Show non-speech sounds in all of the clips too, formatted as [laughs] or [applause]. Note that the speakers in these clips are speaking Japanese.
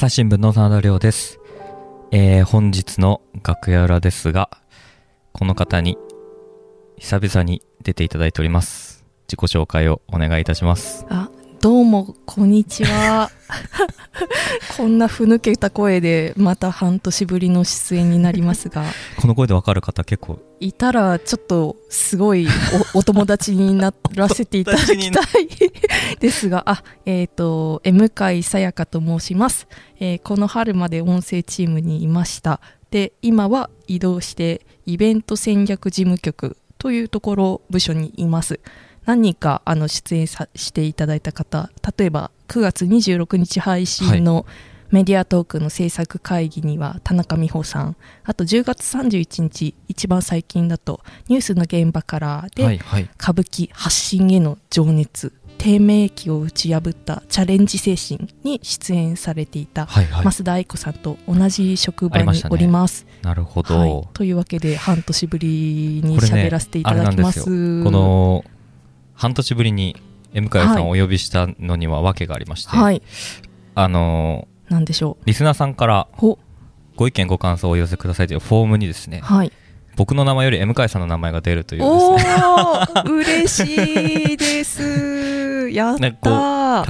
朝日新聞の真田亮です。えー、本日の楽屋裏ですが、この方に久々に出ていただいております。自己紹介をお願いいたします。あ、どうも、こんにちは。[laughs] こんなふぬけた声で、また半年ぶりの出演になりますが、この声でわかる方結構、いたら、ちょっと、すごいお、[laughs] お友達にならせていただきたい [laughs] ですが、あ、えっ、と、M 海さやかと申します。えーこの春まで音声チームにいました。で、今は移動して、イベント戦略事務局というところ、部署にいます。何人かあの出演さしていただいた方例えば9月26日配信のメディアトークの制作会議には田中美穂さんあと10月31日一番最近だとニュースの現場からで、はいはい。歌舞伎発信への情熱低迷期を打ち破ったチャレンジ精神に出演されていたはいはい。増田愛子さんと同じ職場におります。なるほど。はい、というわけで半年ぶりに喋らせていただきます。この、半年ぶりに M 会さんをお呼びしたのには訳がありまして、はい、あのなんでしょーリスナーさんからご意見ご感想をお寄せくださいというフォームにですね、はい。僕の名前より M 会さんの名前が出るというですね嬉しいです。[laughs] やったね。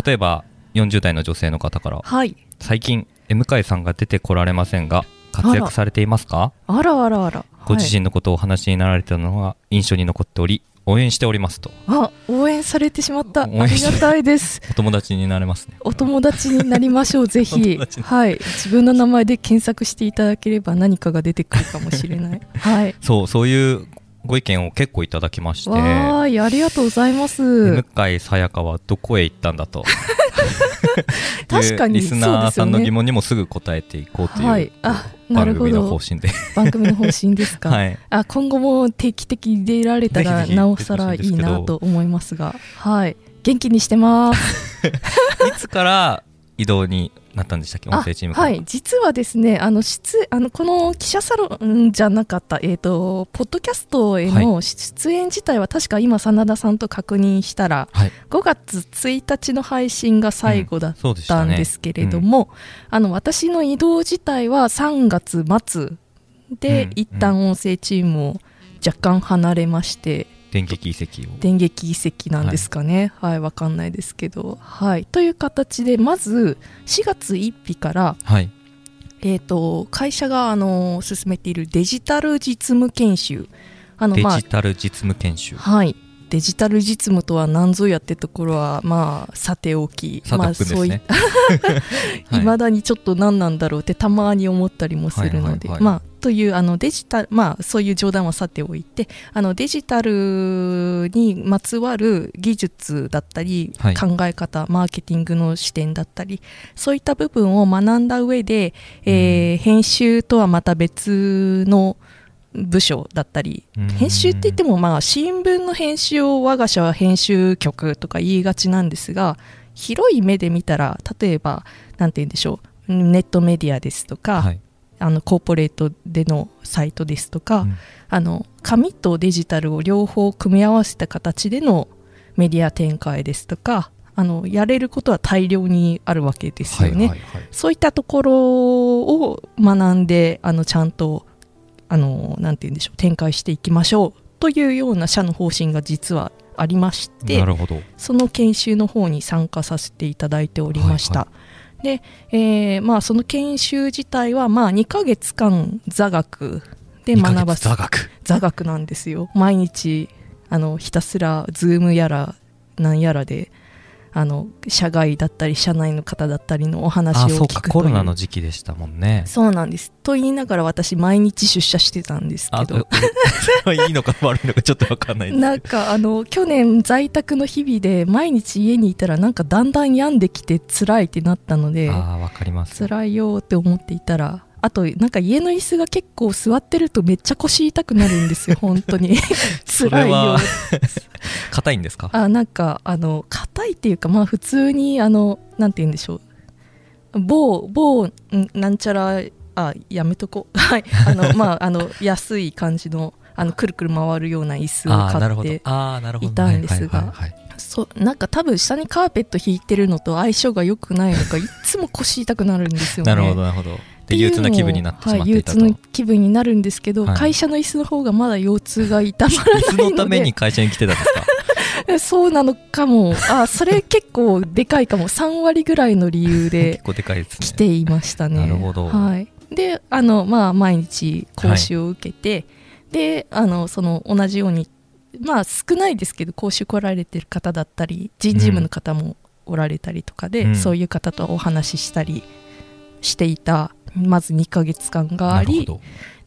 例えば40代の女性の方からはい。最近 M 会さんが出てこられませんが活躍されていますか？あらあらあら。ご自身のことをお話になられたのが印象に残っており応援しておりますとはい、あ、応援されてしまった。ありがたいです。[laughs] お友達になれますねお友達になりましょう、[laughs] ぜおひはい。自分の名前で検索していただければ何かが出てくるかもしれない。[laughs] はい。そうそういうご意見を結構いただきましてわありがとうございます。M 会さやかはどこへ行ったんだと [laughs] 確かにリスナーさんの疑問にもすぐ答えていこうという、はい。あ、なるほ番組の方ど。針で番組の方針ですか。[laughs] はいあ今後も定期的に出られたらなおさらいいなと思いますが、はい、元気にしてます。[laughs] いつから移動になったんでしたっけ？音声チームはい、実はですね、あの出あのこの記者サロンじゃなかった、えっ、とポッドキャストへの出演自体は確か今真田さんと確認したら、はい。5月1日の配信が最後だったんですけれども、あの私の移動自体は3月末で、うん。一旦音声チームを若干離れまして、電撃移籍を。電撃移籍なんですかね。はい、わかんないですけど。はい。という形でまず4月1日からはい。えー、と会社があの進めているデジタル実務研修。あの、まあデジタル実務研修。はい、デジタル実務とは何ぞやってところはまあさておき。佐まあ藤君ですね、い [laughs] [laughs] まだにちょっと何なんだろうってたまに思ったりもするので、はいはいはい。まあというあのデジタルまあそういう冗談はさておいてあのデジタルにまつわる技術だったり、はい。考え方マーケティングの視点だったりそういった部分を学んだ上で、えー編集とはまた別の部署だったりうん。編集って言ってもまあ新聞の編集を我が社は編集局とか言いがちなんですが広い目で見たら例えばなんて言うんでしょうネットメディアですとか、はいあのコーポレートでのサイトですとか、うんあの紙とデジタルを両方組み合わせた形でのメディア展開ですとかあのやれることは大量にあるわけですよね。はいはいはいそういったところを学んであのちゃんとあのなんて言うんでしょう展開していきましょうというような社の方針が実はありましてなるほどその研修の方に参加させていただいておりました。はで、えーまあ、その研修自体は、まあ、2ヶ月間座学で学ばせ月座学？座学なんですよ。毎日あのひたすらズームやらなんやらであの社外だったり社内の方だったりのお話を聞くという。コロナの時期でしたもんね。そうなんです。と言いながら私毎日出社してたんですあけど [laughs] いいのか悪いのかちょっとわかんないなんかあの去年在宅の日々で毎日家にいたらなんかだんだん病んできて辛いってなったのでああわかります。辛いよって思っていたらあとなんか家の椅子が結構座ってるとめっちゃ腰痛くなるんですよ [laughs] 本当に。辛いよ。は硬いんですか？あなんかあの硬いっていうかまあ普通にあのなんて言うんでしょう。某某んなんちゃらあやめとこう。[laughs] はい。あの [laughs] まああの安い感じのあのくるくる回るような椅子を買ってああなるほど。いたんですがそうなんか多分下にカーペット引いてるのと相性が良くないのかいつも腰痛くなるんですよね。なるほどなるほどで憂鬱な気分になってしまっていたと、はい、憂鬱な気分になるんですけど、はい。会社の椅子の方がまだ腰痛が痛まらない椅子のでのために会社に来てたんですか？[laughs] そうなのかも。あそれ結構でかいかも。3割ぐらいの理由で結構でかいですね。来ていましたね。なるほど。はい、であの、まあ、毎日講習を受けて、であのその同じようにまあ少ないですけど講習来られてる方だったり人事務の方もおられたりとかで、うん。そういう方とお話ししたりしていたまず2ヶ月間があり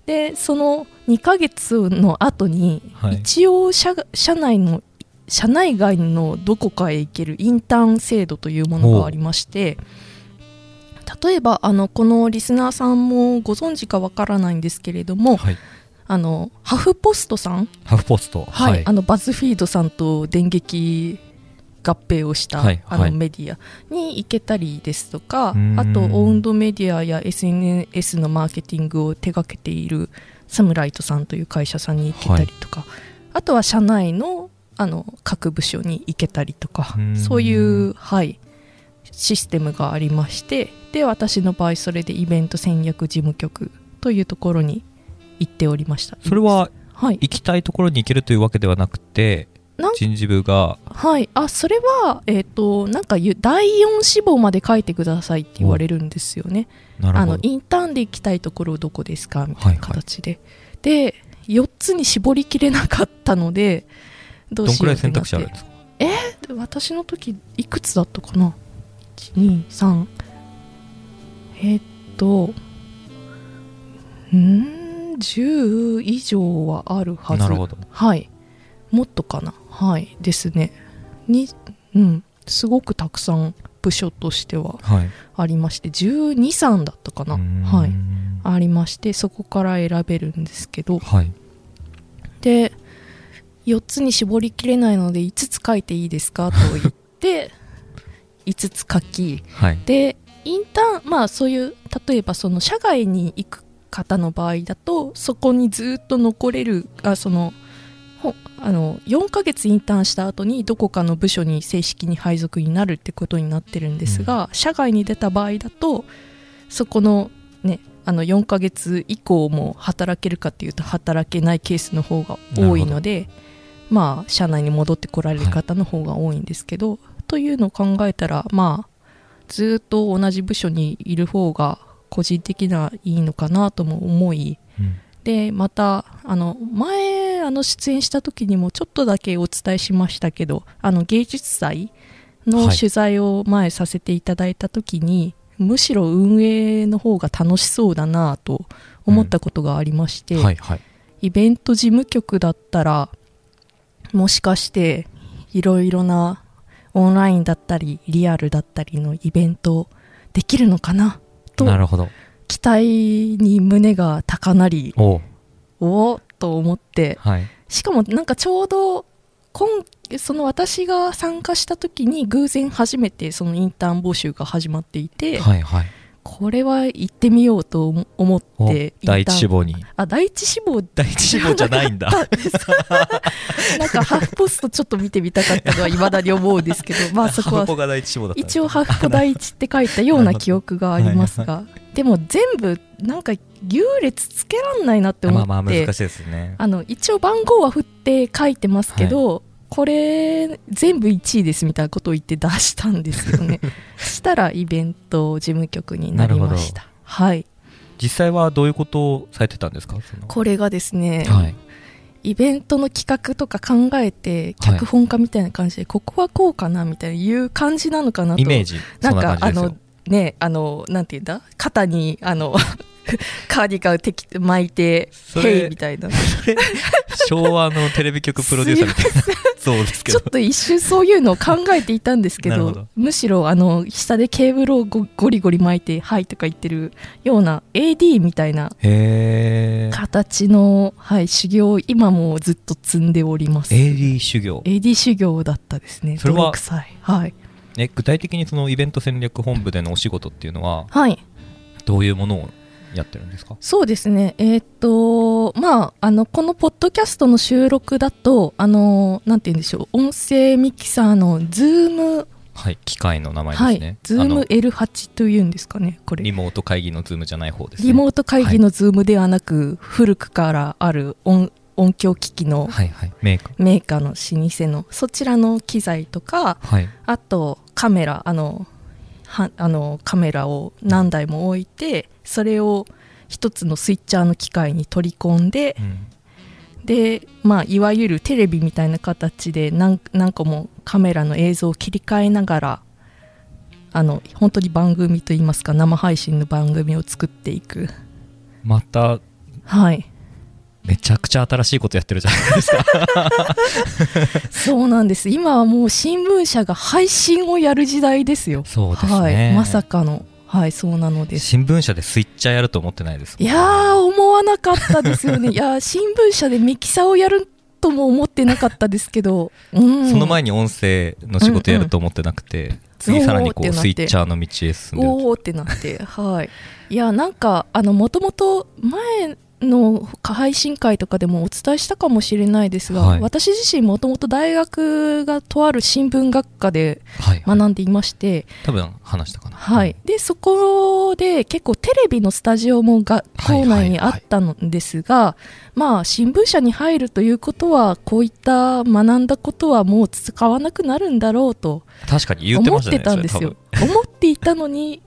でその2ヶ月の後に、はい。一応社社内の社内外のどこかへ行けるインターン制度というものがありまして例えばあのこのリスナーさんもご存知かわからないんですけれどもはい。あのハフポストさん、ハーフポスト。はい。あのバズフィードさんと電撃合併をした、はいはい。あのメディアに行けたりですとかあとオウンドメディアや SNS のマーケティングを手掛けているサムライトさんという会社さんに行けたりとか、あとは社内のあの各部署に行けたりとかそういう、はい、システムがありましてで私の場合それでイベント戦略事務局というところに行っておりました。それははい。行きたいところに行けるというわけではなくて人事部が。はい、あそれは、えっとなんかゆ第4志望まで書いてくださいって言われるんですよね。あのなるほど。インターンで行きたいところどこですか？みたいなはい。はい形で、で4つに絞りきれなかったのでどうどんくらい選しようってなって。択肢あるんですか？で私の時いくつだったかな？123えーっとうん？10以上はあるはず。なるほど。はい。もっとかなはいですね。にうんすごくたくさん部署としてははい。ありまして123だったかな。はい。ありましてそこから選べるんですけど。はい。で4つに絞りきれないので5つ書いていいですかと言って [laughs] 5つ書き。はい。でインターンまあそういう例えばその社外に行く方の場合だとそこにずっと残れるあそのほあの4ヶ月インターンした後にどこかの部署に正式に配属になるってことになってるんですが、社外に出た場合だとそこのねあの4ヶ月以降も働けるかっていうと働けないケースの方が多いのでまあ社内に戻ってこられる方の方が多いんですけど、というのを考えたらまあずっと同じ部署にいる方が個人的にはいいのかなとも思いうんでまたあの前あの出演した時にもちょっとだけお伝えしましたけどあの芸術祭のはい。取材を前させていただいた時に、むしろ運営の方が楽しそうだなと思ったことがありまして、はいはい。イベント事務局だったらもしかしていろいろなオンラインだったりリアルだったりのイベントできるのかなとなるほど期待に胸が高鳴りおう。おおと思ってはい。しかもなんかちょうど今その私が参加した時に偶然初めてそのインターン募集が始まっていて、はいはい。これは行ってみようと思思っおて第一志望望に。あ第一志望。第一志望じゃないんだ。[laughs] なんかハーフポストちょっと見てみたかったのはいまだに思うんですけどまあそこは一応ハーフポ第一って書いたような記憶がありますがでも全部なんか優劣つけらんないなって思って、まあまあ難しいですね。あの一応番号は振って書いてますけど、これ全部1位ですみたいなことを言って出したんですよね。[laughs] したらイベント事務局になりました。はい。実際はどういうことをされてたんですか？これがですね、はい。イベントの企画とか考えて脚本家みたいな感じで、ここはこうかなみたいないう感じなのかなと。イメージなんかあ感じですよ。のねあのなんていうんだ？肩にあの [laughs] カーディガンをてき巻いてそれヘイみたいな。昭和のテレビ局プロデューサーみたいな。そうですけど。ちょっと一瞬そういうのを考えていたんですけどむしろあの下でケーブルをゴゴリゴリ巻いて「はい」とか言ってるような AD みたいな形の、はい、修行を今もずっと積んでおります。AD 修行。AD 修行だったですね。それは泥臭い。はい、え具体的にそのイベント戦略本部でのお仕事っていうのははい、どういうものをやってるんですか？そうですね。えーっとまああのこのポッドキャストの収録だとあのなんて言うんでしょう。音声ミキサーのズームはい。機械の名前ですはい。ね、ズームあの L8 というんですかねこれ。リモート会議のズームじゃない方ですね。リモート会議のズームではなく、古くからある音音響機器のはいはい。メーカー。メーカーの老舗のそちらの機材とかはい。あとカメラあのはあのカメラを何台も置いてそれを一つのスイッチャーの機械に取り込んでうん。で、まあ、いわゆるテレビみたいな形で何何個もカメラの映像を切り替えながらあの本当に番組といいますか生配信の番組を作っていく。またはいめちゃくちゃ新しいことやってるじゃないですか。そうなんです。今はもう新聞社が配信をやる時代ですよ。そうですね、はい、まさかの。はいそうなのです。新聞社でスイッチャーやると思ってないですかいやー思わなかったですよね。[laughs] いやー新聞社でミキサーをやるとも思ってなかったですけど、うん、その前に音声の仕事やると思ってなくて、次さらにこうスイッチャーの道へ進んでるおーってなって。はい。いやなんかあのもともと前の配信会とかでもお伝えしたかもしれないですが、はい。私自身もともと大学がとある新聞学科ではい、はい、学んでいまして、多分話したかな。はい、でそこで結構テレビのスタジオも学校内にあったのですが、まあ新聞社に入るということはこういった学んだことはもう使わなくなるんだろうと確かに言って思っましたねてたんですよ。思っていたのに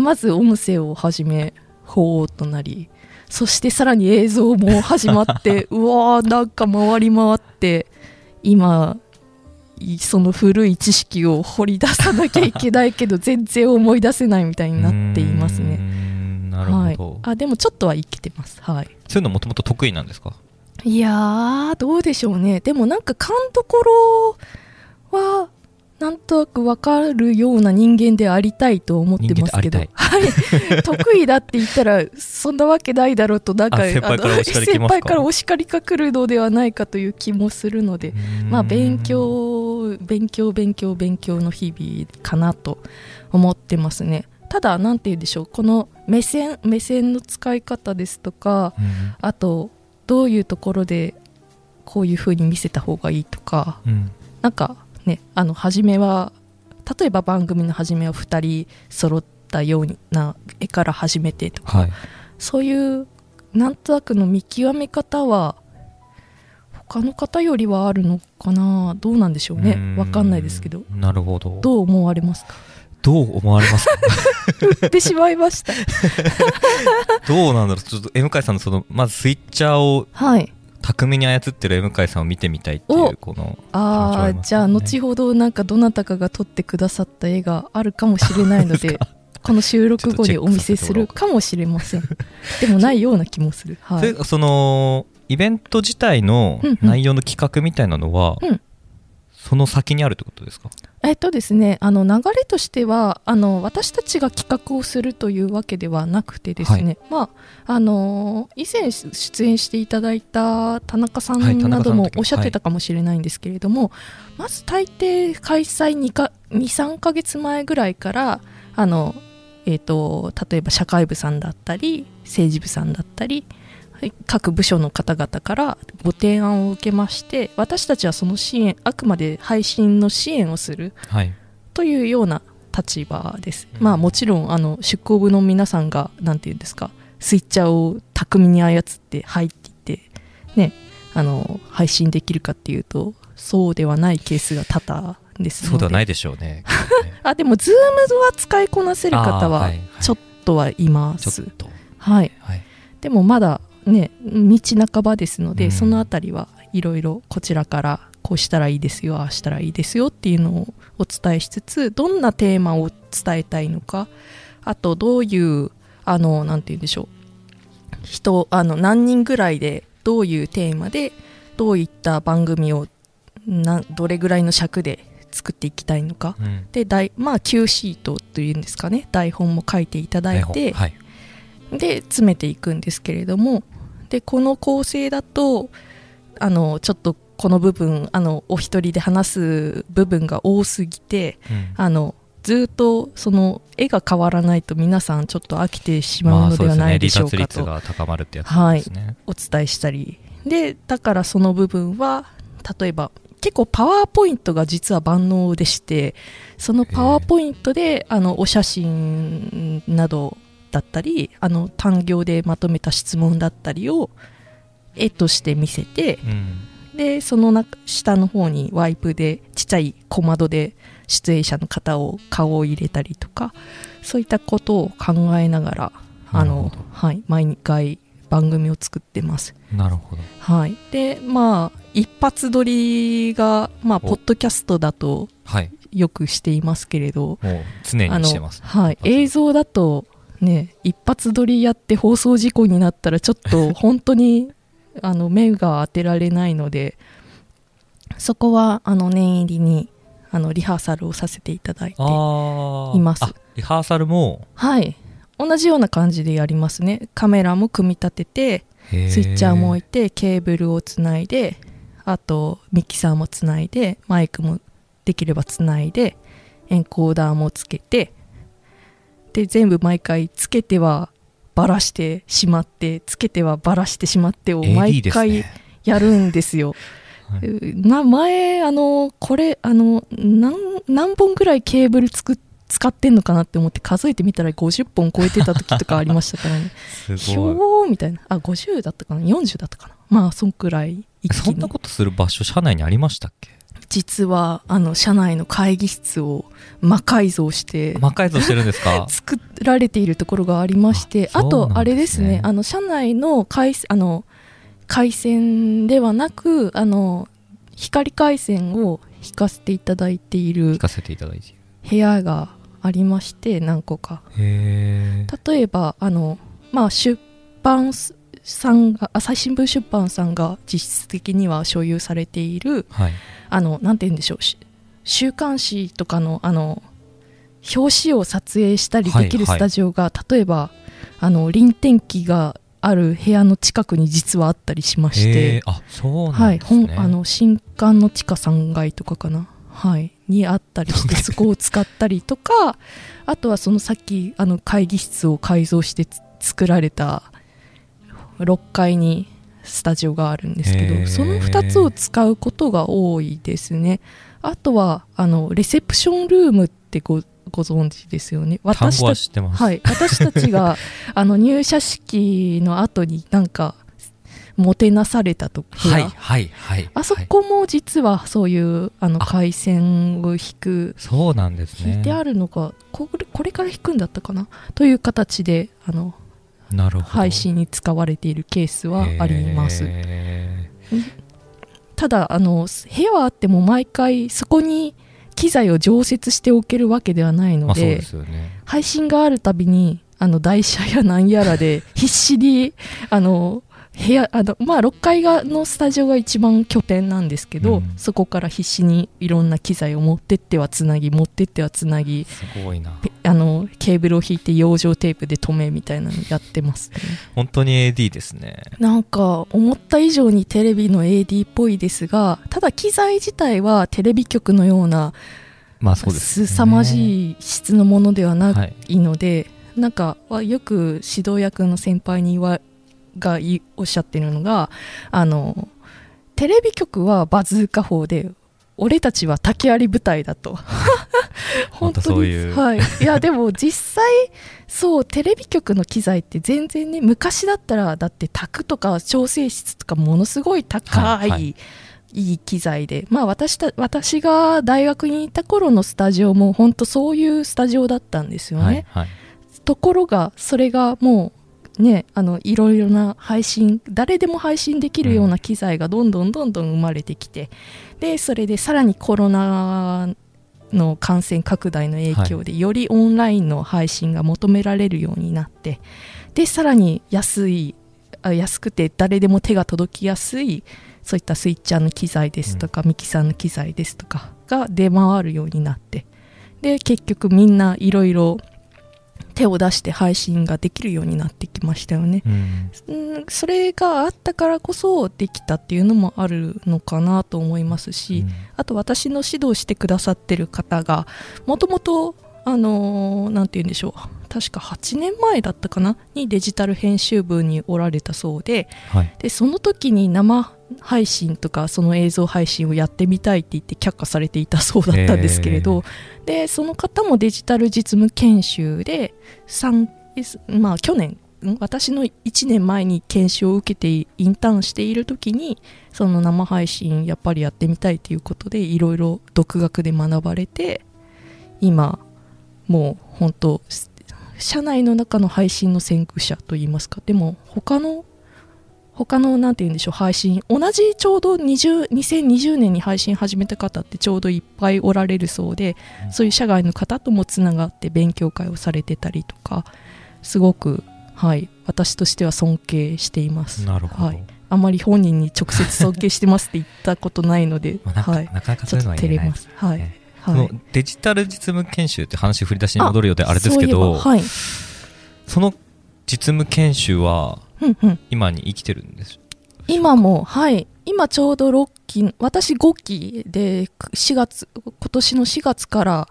まず音声を始めほうとなりそしてさらに映像も始まって [laughs] うわーなんか回り回って今いその古い知識を掘り出さなきゃいけないけど [laughs] 全然思い出せないみたいになっていますね。んなるほはい。ど、、あでもちょっとはいけてます。はい、そういうのもともと得意なんですか？いやーどうでしょうね。でもなんか勘どころはなんとなく分かるような人間でありたいと思ってますけど。はい、得意だって言ったらそんなわけないだろうとなんかあ先輩からお叱り来ますか？先輩からお叱りが来るのではないかという気もするのでまあ勉強勉強勉強勉強の日々かなと思ってますね。ただなんて言うんでしょうこの目線目線の使い方ですとかうん。あとどういうところでこういう風に見せた方がいいとかうん。なんかねあの初めは例えば番組の初めは2人揃ったような絵から始めてとかはい。そういうなんとなくの見極め方は他の方よりはあるのかなどうなんでしょうね。わかんないですけど。なるほど。どう思われますか？どう思われますか？[laughs] 言ってしまいました。[laughs] どうなんだろう。ちょっと M 海さんのそのまずスイッチャーをはい巧みに操ってる M 海さんを見てみたいっていうこのあ気持ちはあじゃあ後ほどなんかどなたかが撮ってくださった絵があるかもしれないので [laughs] この収録後にお見せするかもしれません。でもないような気もする。はい。でそのイベント自体のうんうん。内容の企画みたいなのは、うんその先にあるってことですか？えっとですねあの流れとしてはあの私たちが企画をするというわけではなくてですね、まああの以前出演していただいた田中さんなども時おっしゃってたかもしれないんですけれども、まず大抵開催2か23か月前ぐらいからあの、えー、と例えば社会部さんだったり政治部さんだったりはい各部署の方々からご提案を受けまして私たちはその支援あくまで配信の支援をするはい。というような立場です、うん。まあもちろんあの出向部の皆さんがなんていうんですかスイッチャーを巧みに操って入っていってねあの配信できるかっていうとそうではないケースが多々ですそうではないでしょうね。[laughs] あでもズームは使いこなせる方はちょっとはいます。ちょっと。はい。はい。でもまだね道半ばですので、うん。そのあたりはいろいろこちらからこうしたらいいですよああしたらいいですよっていうのをお伝えしつつどんなテーマを伝えたいのかあとどういうあのなんて言うんでしょう人あの何人ぐらいでどういうテーマでどういった番組をなどれぐらいの尺で作っていきたいのか。うん。で台まあ Q シートというんですかね。台本も書いていただいてはいで詰めていくんですけれどもでこの構成だとあのちょっとこの部分あのお一人で話す部分が多すぎてうん。あのずっとその絵が変わらないと皆さんちょっと飽きてしまうのではないでしょうかと、まあ、ね、が高まるってやつですね、はい、お伝えしたり。でだからその部分は例えば結構パワーポイントが実は万能でしてそのパワーポイントであのお写真などだったりあの単行でまとめた質問だったりを絵として見せて、うん、でその中下の方にワイプでちっちゃい小窓で出演者の方を顔を入れたりとかそういったことを考えながらあの、はい、毎回番組を作ってます。なるほど。はい。で、まあ、一発撮りが、まあ、ポッドキャストだと、よくしていますけれど、はい、常にしてます、はい。映像だと、ね、一発撮りやって放送事故になったら、ちょっと [laughs] 本当に、あの、目が当てられないので、そこは、あの、念入りに、あの、リハーサルをさせていただいています。リハーサルも？はい。同じような感じでやりますねカメラも組み立ててスイッチャーも置いてケーブルをつないであとミキサーもつないでマイクもできればつないでエンコーダーもつけてで全部毎回つけてはばらしてしまってつけてはばらしてしまってを毎回やるんですよ。な前あのこれあの何何本ぐらいケーブル作って使ってんのかなって思って数えてみたら50本超えてた時とかありましたからね。[laughs] すごい。みたいな。あ50だったかな？40だったかな？まあそんくらいそんなことする場所社内にありましたっけ？実はあの社内の会議室を魔改造して魔改造してるんですか？[laughs] 作られているところがありましてあ、ね、とあれですねあの社内の回あの回線ではなくあの光回線を引かせていただいている引かせていただいている。部屋がありまして何個か。例えばあの、まあ、出版さんが朝日新聞出版さんが実質的には所有されている、はい、あのなんて言うんでしょう週刊誌とかのあの表紙を撮影したりできるスタジオが、はいはい、例えばあの臨天機がある部屋の近くに実はあったりしまして、あそうなんですね、はい、あの新刊の地下3階とかかな。はい。にあったりしてそこを使ったりとかあとはそのさっきあの会議室を改造して作られた6階にスタジオがあるんですけどその2つを使うことが多いですね。あとはあのレセプションルームってごご存知ですよね。私たはい、私たちが [laughs] あの入社式の後になんかもてなされたとはいはいはい。あそこも実はそういうあの回線を引くそうなんですね。引いてあるのかこれこれから引くんだったかな？という形であの配信に使われているケースはあります。ただあの部屋はあっても毎回そこに機材を常設しておけるわけではないのでまあでね、配信があるたびにあの台車やなんやらで必死にあの部屋あの、まあ、6階がのスタジオが一番拠点なんですけど、うん、そこから必死にいろんな機材を持ってってはつなぎ持ってってはつなぎすごいな。あのケーブルを引いて養生テープで止めみたいなのやってます、ね、本当に AD ですね。なんか思った以上にテレビの AD っぽいですがただ機材自体はテレビ局のようなまあそうです、ね、凄まじい質のものではないので、はい、なんかよく指導役の先輩に言わがおっしゃってるのがあのテレビ局はバズーカ砲で俺たちは竹槍部隊だと。[laughs] 本当にはい、いやでも実際そうテレビ局の機材って全然ね昔だったらだって卓とか調整室とかものすごい高い、はいはい。いい機材で、まあ私た、私が大学にいた頃のスタジオも本当そういうスタジオだったんですよね。はいはい、ところが、それがもね、あのいろいろな配信誰でも配信できるような機材がどんどんどんどん生まれてきて、でそれでさらにコロナの感染拡大の影響で、よりオンラインの配信が求められるようになってでさらに安い安くて誰でも手が届きやすいそういったスイッチャーの機材ですとか、うん、ミキサーの機材ですとかが出回るようになってで結局みんないろいろ手を出して配信ができるようになってきましたよね、うん、それがあったからこそできたっていうのもあるのかなと思いますし、うん、あと私の指導してくださってる方がもともとあのーなんて言うんでしょう確か8年前だったかな？にデジタル編集部におられたそうではい。でその時に生配信とかその映像配信をやってみたいって言って却下されていたそうだったんですけれど、でその方もデジタル実務研修で3まあ去年ん私の1年前に研修を受けてインターンしている時にその生配信やっぱりやってみたいということでいろいろ独学で学ばれて今もう本当社内の中の配信の先駆者といいますかでも他の他のなんて言うんでしょう配信。同じちょうど20 2020年に配信始めた方ってちょうどいっぱいおられるそうで、うん。そういう社外の方ともつながって勉強会をされてたりとかすごくはい私としては尊敬しています。なるほど、はい。あまり本人に直接尊敬してますって言ったことないので、[laughs] まあ、はい、なかなかそういうのは言えない。ですす。はい、ね。はい。デジタル実務研修って話振り出しに戻るようであれですけどはい。その実務研修はうんうん。今に生きてるんです。今もはい。今ちょうど6期私5期で4月今年の4月から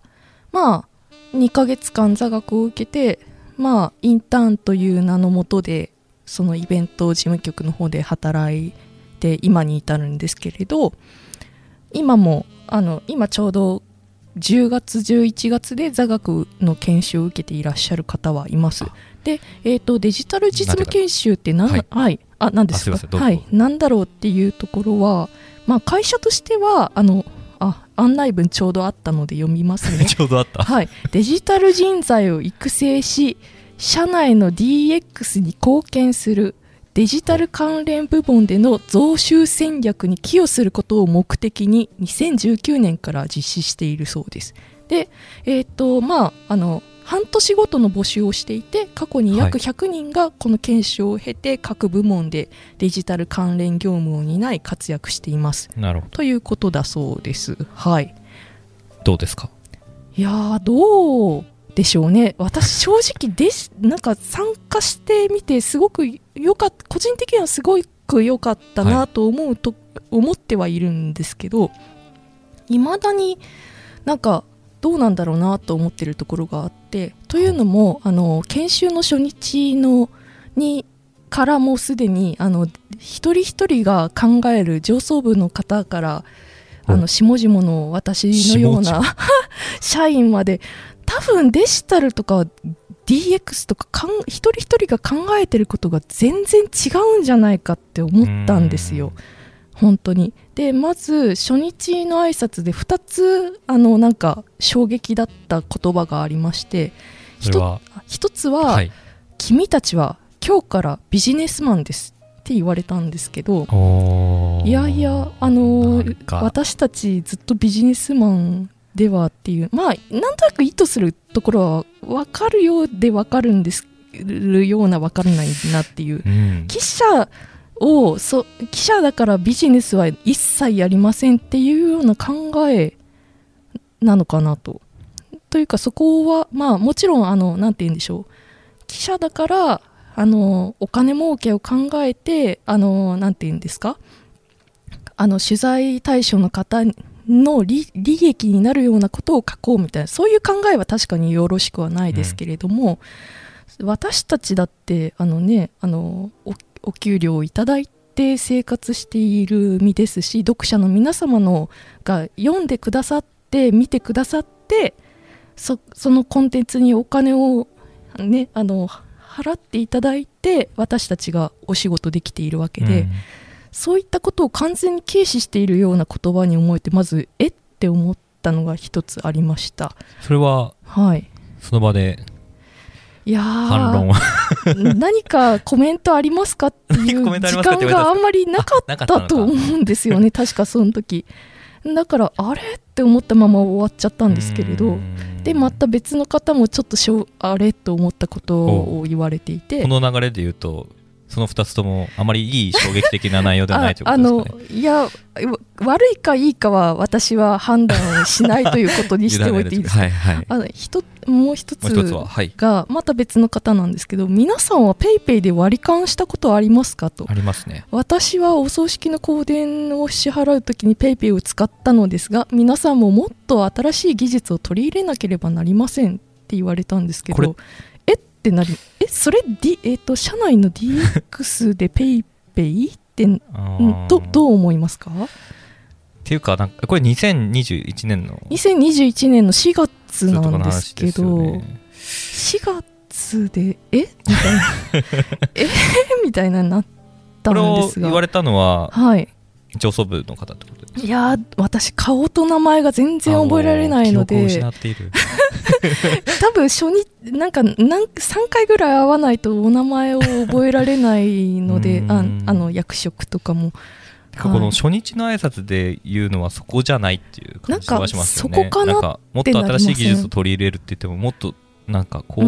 まあ2ヶ月間座学を受けてまあインターンという名のもとでそのイベント事務局の方で働いて今に至るんですけれど今もあの今ちょうど10月11月で座学の研修を受けていらっしゃる方はいます。あ。で、えー、とデジタル実務研修って何はいはい、あ何ですか？はい。何だろうっていうところは、まあ、会社としてはあのあ案内文ちょうどあったので読みますね。[laughs] ちょうどあった。はい、デジタル人材を育成し社内の DX に貢献するデジタル関連部門での増収戦略に寄与することを目的に2019年から実施しているそうです。で、えっ、とまああの半年ごとの募集をしていて過去に約100人がこの研修を経て各部門でデジタル関連業務を担い活躍しています。なるほど。ということだそうです。はい。どうですか？いやーどう？でしょうね。私正直ですなんか参加してみてすごくよかった個人的にはすごく良かったはなと思うと、思ってはいるんですけどいまだになんかどうなんだろうなと思ってるところがあってというのもあの研修の初日のにからもうすでにあの一人一人が考える上層部の方からあの下々の私のよう下な [laughs] 社員まで多分デジタルとか DX とかかん一人一人が考えてることが全然違うんじゃないかって思ったんですよ。本当に。でまず初日の挨拶で2つあのなんか衝撃だった言葉がありましてそれは？一つは、はい。君たちは今日からビジネスマンですって言われたんですけどいやいやあの私たちずっとビジネスマンではっていうまあなんとなく意図するところは分かるようで分かるんでするような分からないなっていう。うん。記者をそ記者だからビジネスは一切やりませんっていうような考えなのかなと。というかそこはまあもちろんあのなんて言うんでしょう。記者だからあのお金儲けを考えてあのなんて言うんですか。あの取材対象の方の利益になるようなことを書こうみたいなそういう考えは確かによろしくはないですけれども、私たちだってあのねあのお給料をいただいて生活している身ですし読者の皆様のが読んでくださって見てくださってそそのコンテンツにお金をねあの払っていただいて私たちがお仕事できているわけで、うん。そういったことを完全に軽視しているような言葉に思えてまずえ？って思ったのが一つありました。それははい。その場でいやー反論は [laughs] 何かコメントありますかっていう [laughs] 時間があんまりなかったと思うんですよね。確かその時。だからあれ？って思ったまま終わっちゃったんですけれどうん。でまた別の方もちょっとしょあれ？と思ったことを言われていて。この流れで言うとその2つともあまりいい衝撃的な内容ではないというこあとですか、ね、のいやわ悪いかいいかは私は判断しないということにしておいていいですか？はいはい。あの一もう一つもう一つははい。がまた別の方なんですけど皆さんは PayPay で割り勘したことありますかと。ありますね。私はお葬式の香典を支払うときに PayPay を使ったのですが皆さんももっと新しい技術を取り入れなければなりませんって言われたんですけこれってなりえそれ、D えー、と社内の DX で PayPay って、うん、あー。どどう思いますか？っていうかなんかこれ2021年の。2021年の4月なんですけ話ですね4月でえ？みたいな。[laughs] え？みたいななったこれをんですが。言われたのははい上層部の方ってことですいやー私顔と名前が全然覚えられないので。失っている。[laughs] 多分初日なんかなん3回ぐらい会わないとお名前を覚えられないので [laughs] ああの役職とかも。この初日の挨拶で言うのはそこじゃないっていう感じはしますよね。なんかそこかなもっと新しい技術を取り入れるって言ってももっとなんかこう、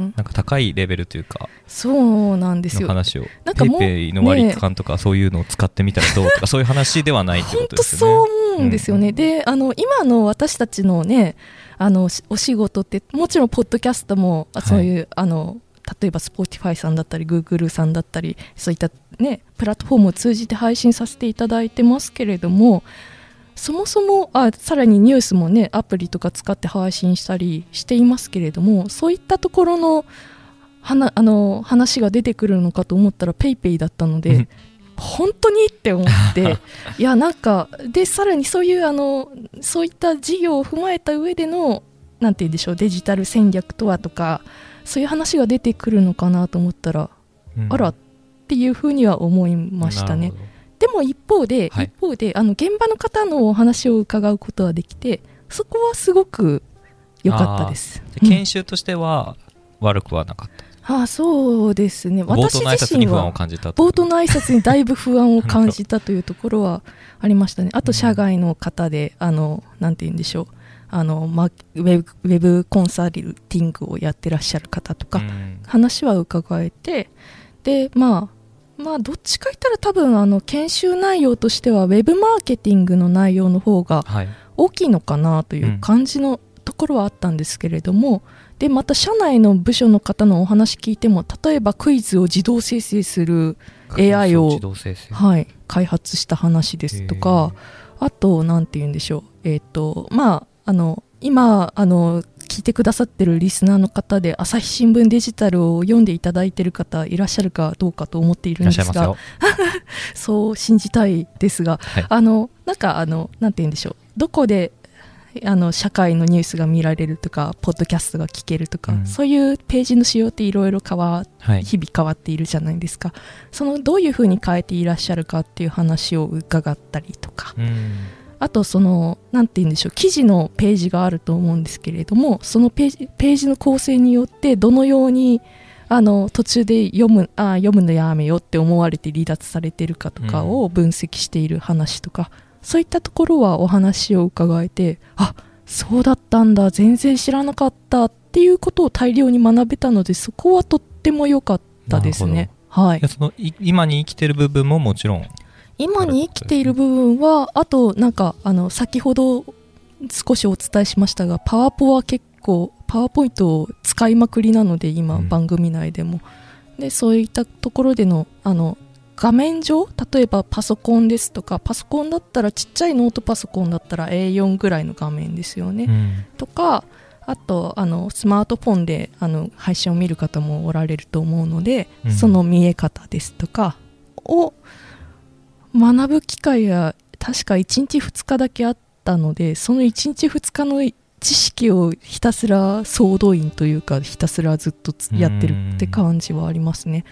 なんか高いレベルというかそうなんですよ。の話をなんかもうペイペイの割り勘とかそういうのを使ってみたらどうとかそういう話ではないってこ本当とですよね。そう思うんですよね、うんであの今の私たちのねあのしお仕事ってもちろんポッドキャストもそういう、あの例えば Spotify さんだったり Google さんだったりそういったねプラットフォームを通じて配信させていただいてますけれどもそもそもあさらにニュースもねアプリとか使って配信したりしていますけれどもそういったところの話あの話が出てくるのかと思ったら PayPay だったので、うん。本当に？って思って。[laughs] いやなんかでさらにそういうあのそういった事業を踏まえた上でのなんて言うんでしょうデジタル戦略とはとかそういう話が出てくるのかなと思ったら、うん。あらっていうふうには思いましたねでも一方で、はい。一方であの現場の方のお話を伺うことはできてそこはすごく良かったです。で研修としては悪くはなかった。ああそうですね。冒私自身は冒頭の挨拶にだいぶ不安を感じたというところはありましたね。あと社外の方で、あの、なんて言うんでしょう。あの、ま、ウェブ、ウェブコンサルティングをやってらっしゃる方とか、うん。話は伺えて、で、まあ、まあ、どっちか言ったら多分、あの、研修内容としては、ウェブマーケティングの内容の方がはい。大きいのかなという感じのところはあったんですけれども、でまた社内の部署の方のお話聞いても例えばクイズを自動生成する AI を自動生成。はい、開発した話ですとかあと何て言うんでしょうえっ、とまああの今あの聞いてくださってるリスナーの方で朝日新聞デジタルを読んでいただいてる方いらっしゃるかどうかと思っていいるんですが。[laughs] そう信じたいですが、はい。あのなんかあのなんて言うんでしょう。どこであの社会のニュースが見られるとかポッドキャストが聞けるとか、うん。そういうページの仕様っていろいろ変わはい。日々変わっているじゃないですか。そのどういうふうに変えていらっしゃるかっていう話を伺ったりとか。うんあとそのなんて言うんでしょう記事のページがあると思うんですけれどもそのページページの構成によってどのようにあの途中で読むあ読むのやめよって思われて離脱されてるかとかを分析している話とか、そういったところはお話を伺えてあそうだったんだ全然知らなかったっていうことを大量に学べたのでそこはとっても良かったですね。はいそのい今に生きてる部分ももちろん。今に生きている部分はあとなんかあの先ほど少しお伝えしましたがパワポは結構パワーポイントを使いまくりなので今、うん。番組内でも。でそういったところでのあの画面上例えばパソコンですとかパソコンだったらちっちゃいノートパソコンだったら A4 ぐらいの画面ですよね、うん。とかあとあのスマートフォンであの配信を見る方もおられると思うので、うん。その見え方ですとかを学ぶ機会が確か1日2日だけあったのでその1日2日の知識をひたすら総動員というかひたすらずっとつやってるって感じはありますね。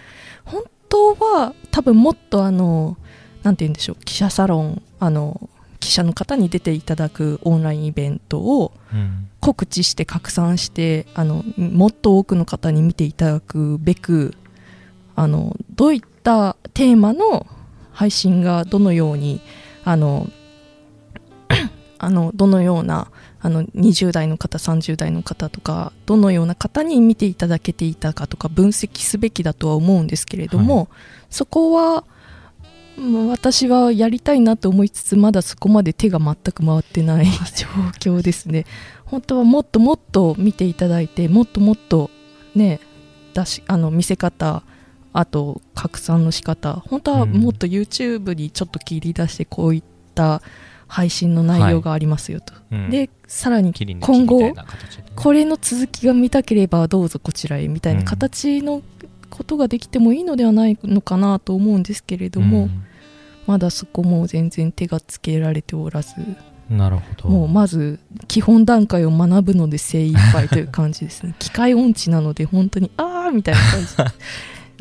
本当は多分もっとあのなんて言うんでしょう記者サロンあの記者の方に出ていただくオンラインイベントをうん告知して拡散してあのもっと多くの方に見ていただくべくあのどういったテーマの配信がどのようにあの [coughs] あのどのようなあの20代の方30代の方とかどのような方に見ていただけていたかとか分析すべきだとは思うんですけれども、はそこは私はやりたいなと思いつつまだそこまで手が全く回ってない [laughs] 状況ですね。本当はもっともっと見ていただいてもっともっとね出しあの見せ方あと拡散の仕方。本当はもっと YouTube にちょっと切り出してこういった配信の内容がありますよと、うん。でさらに今後これの続きが見たければどうぞこちらへみたいな形のことができてもいいのではないのかなと思うんですけれども、まだそこも全然手がつけられておらず。うんなるほど。もうまず基本段階を学ぶので精一杯という感じですね。[laughs] 機械音痴なので本当にあーみたいな感じ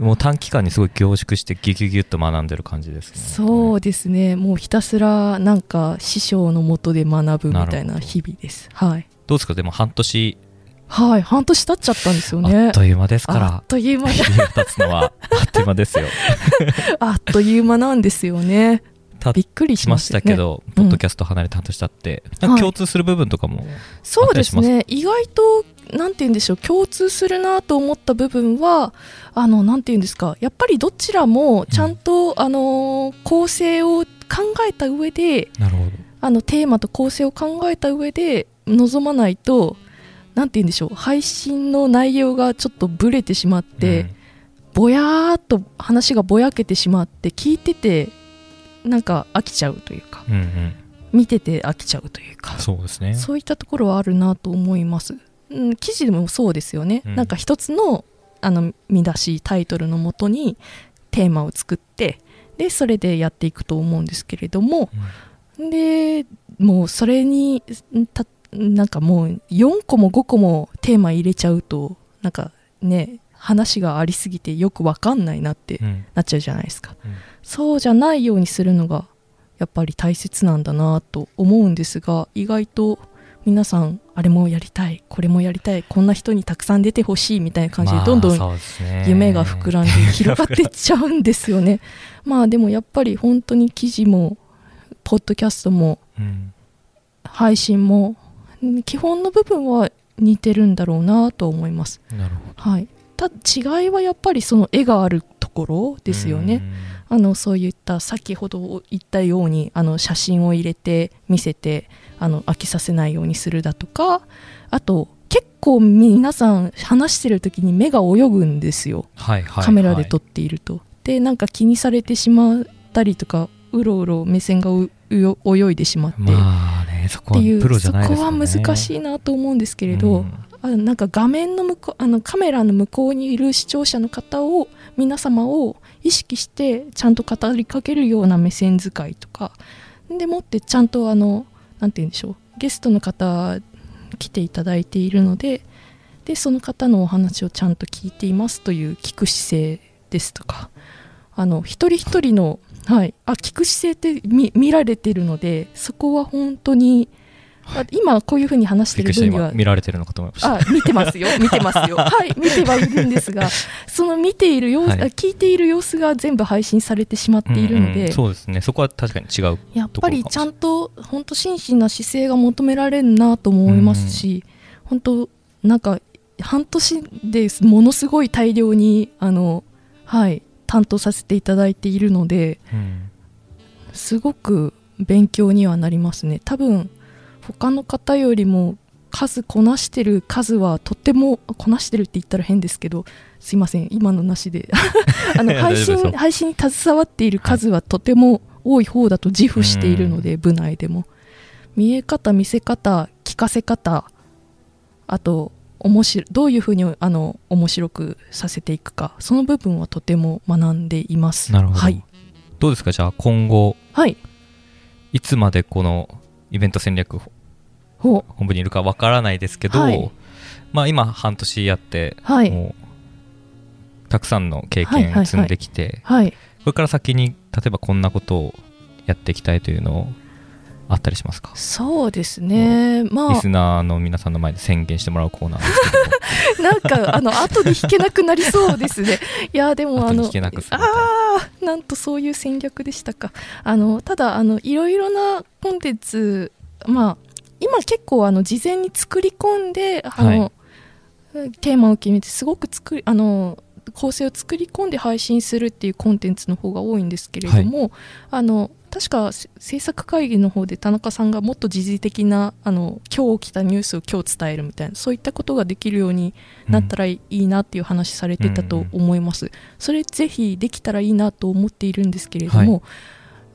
もう短期間にすごい凝縮してギュギュギュッと学んでる感じですね。そうですね。もうひたすらなんか師匠のもとで学ぶみたいな日々です。はい。どうですか？でも半年。はい。半年経っちゃったんですよあねっという間ですかあらっという間。[laughs] 経つのはあっという間ですよ。[laughs] あっという間なんですよね。たびっくりしましたけど、ポッドキャスト離れて半年経って、なんか共通する部分とかも、そうですね。意外となんて言うんでしょう共通するなと思った部分はあのなんて言うんですかやっぱりどちらもちゃんと、あの構成を考えた上でなるほど。あのテーマと構成を考えた上で臨まないとなんて言うんでしょう配信の内容がちょっとブレてしまって、ぼやーっと話がぼやけてしまって聞いててなんか飽きちゃうというかうん、うん。うん見てて飽きちゃうというかそうですね。そういったところはあるなと思います。うん、記事でもそうですよね、うん。なんか一つのあの見出しタイトルのもとにテーマを作ってでそれでやっていくと思うんですけれども、でもうそれにたなんかもう4個も5個もテーマ入れちゃうとなんかね話がありすぎてよくわかんないなってうんうん。なっちゃうじゃないですか。うんそうじゃないようにするのがやっぱり大切なんだなと思うんですが意外と皆さんあれもやりたいこれもやりたいこんな人にたくさん出てほしいみたいな感じでまあどんどん夢が膨らんで [laughs] 広がっていっちゃうんですよね。まあでもやっぱり本当に記事もポッドキャストもうん配信もうん基本の部分は似てるんだろうなと思います。はい、た違いはやっぱりその絵があるところですよね。あのそういった先ほど言ったようにあの写真を入れて見せてあの飽きさせないようにするだとかあと結構皆さん話してる時に目が泳ぐんですよ。はいはいカメラで撮っっていると。でなんか気にされてしまったりとかうろうろ目線が泳いでしまって、まあねそこっていうはプロじゃないですそこは難しいなと思うんですけれど、うん。あなんか画面の向こうあのカメラの向こうにいる視聴者の方を皆様を意識してちゃんと語りかけるような目線使いとか。でもってちゃんとあのなんて言うんでしょう。ゲストの方来ていただいているのででその方のお話をちゃんと聞いていますという聞く姿勢ですとか。あの一人一人の、はい、あ聞く姿勢って見られてるのでそこは本当に、今こういうふうに話してる分には今見られてるのかと思いました。あ見てますよ。[laughs] 見てますよ。はい見てはいるんですがその見ている様子、はい。あ聞いている様子が全部配信されてしまっているので、うんうんそうですね。そこは確かに違うやっぱりちゃんと本当真摯な姿勢が求められるなとも思いますし、本当なんか半年でものすごい大量にあのはい担当させていただいているのでうん。すごく勉強にはなりますね。多分他の方よりも数こなしてる数はとてもこなしてるって言ったら変ですけどすいません。今のなしで。[laughs] あの配信配信に携わっている数はとても多い方だと自負しているので、部内でも。見え方見せ方聞かせ方あと面白どういうふうにあの面白くさせていくかその部分はとても学んでいます。なるほど、はい、どうですか？じゃあ今後はい、いつまでこのイベント戦略本部にいるかわからないですけど、はい。まあ今半年やって、はい。もうたくさんの経験積んできて、はい。これから先に例えばこんなことをやっていきたいというのをあったりしますか、そうですね、まリあスナーの皆さんの前で宣言してもらうコーナーですけ [laughs] なんかあの後に弾けなくなりそうですね。いやでどもあのああなんとそういう戦略でしたか。あのただあのいろいろなコンテンツまあ今結構あの事前に作り込んであの、テーマを決めてすごく作りあの構成を作り込んで配信するっていうコンテンツの方が多いんですけれども、あの確か制作会議の方で田中さんがもっと時事的なあの今日起きたニュースを今日伝えるみたいなそういったことができるようになったらいいなっていう話されてたと思います、それぜひできたらいいなと思っているんですけれども、は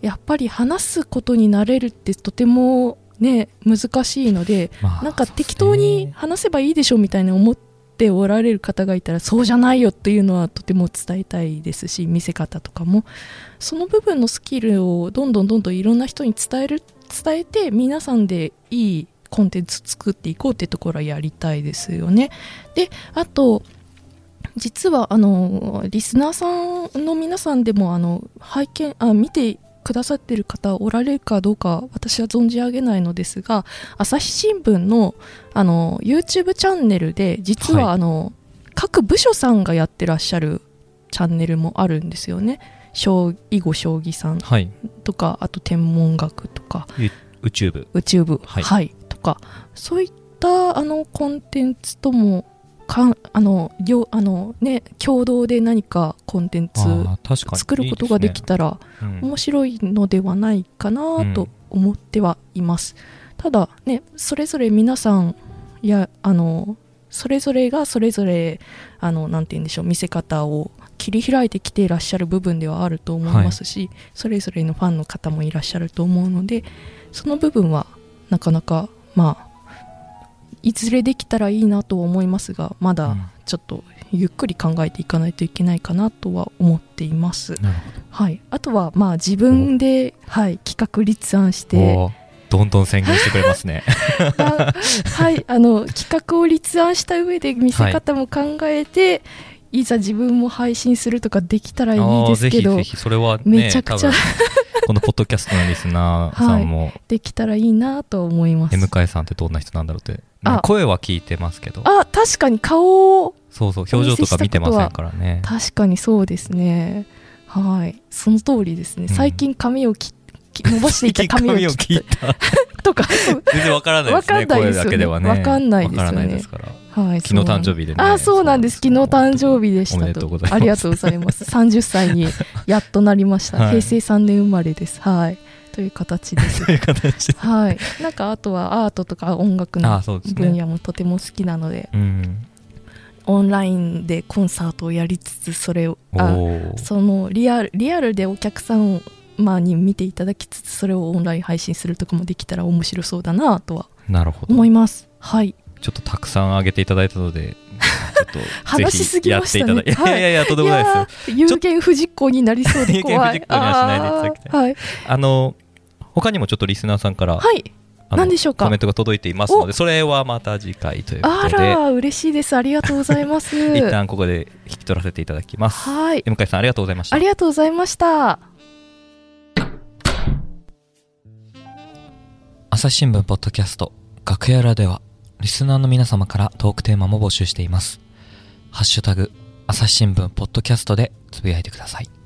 やっぱり話すことになれるってとてもね難しいのでまあなんか適当に話せばいいでしょみたいに思っておられる方がいたらそうじゃないよっていうのはとても伝えたいですし見せ方とかもその部分のスキルをどんどんどんどんいろんな人に伝える伝えて皆さんでいいコンテンツ作っていこうってところはやりたいですよね。であと実はあのリスナーさんの皆さんでもあの拝見あ見てくださってる方おられるかどうか私は存じ上げないのですが朝日新聞のあの YouTube チャンネルで実ははい。あの、各部署さんがやってらっしゃるチャンネルもあるんですよね。将囲碁将棋さんはい。とかあと天文学とか。宇宙部宇宙部、はい。とか。そういったあのコンテンツともかんあの両あの、ね、共同で何かコンテンツ作ることができたら面白いのではないかなと思ってはいます、ただねそれぞれ皆さんやあのそれぞれがそれぞれあのなんて言うんでしょう見せ方を切り開いてきていらっしゃる部分ではあると思いますし、それぞれのファンの方もいらっしゃると思うのでその部分はなかなかまあいずれできたらいいなとは思いますがまだうん。ちょっとゆっくり考えていかないといけないかなとは思っています。はい、あとはまあ自分で、はい、企画立案しどて、どんどん宣言してくれますね。[laughs] あはい、あの企画を立案した上で見せ方も考えて、い、ざ自分も配信するとかできたらいいですけどぜひぜひ。それはねめちゃくちゃ。このポッドキャストのリスナーさんも、できたらいいなと思います。え向井さんってどんな人なんだろうって、あまあ声は聞いてますけど。あ確かに顔をそうそう表情とか見てませんからね。確かにそうですね。はい、その通りですね。うん。最近髪を切き伸ばしていた [laughs] 髪を切った。た。[laughs] とか、全然わからないですね声だけではね。わかんないですよね。わからないですから。はい、昨日誕生日でね。あそうなんです。昨日誕生日でしたと。ありがとうございます。30歳にやっとなりました、[laughs] はい。平成3年生まれです。はいという形です。そういう形で。はい。なんかあとはアートとか音楽の分野もとても好きなのでうん。オンラインでコンサートをやりつつそれをおあー。そのリアルリアルでお客さんをまあに見ていただきつつそれをオンライン配信するとかもできたら面白そうだなとはなるほど。思います。はい。ちょっとたくさんあげていただいたのでちょっと話しすぎましたねいやいやいやとんでもないですよ。有言不実行になりそうで怖い。[laughs] 有言不実行にはしないでいただきたいはい、あの他にもちょっとリスナーさんから、はい、何でしょうか？コメントが届いていますのでそれはまた次回というこあとで。ら嬉しいです。ありがとうございます。[laughs] 一旦ここで引き取らせていただきます。はい。向井さんありがとうございました。ありがとうございました。朝日新聞ポッドキャスト楽屋裏ではリスナーの皆様からトークテーマも募集しています。ハッシュタグ朝日新聞ポッドキャストでつぶやいてください。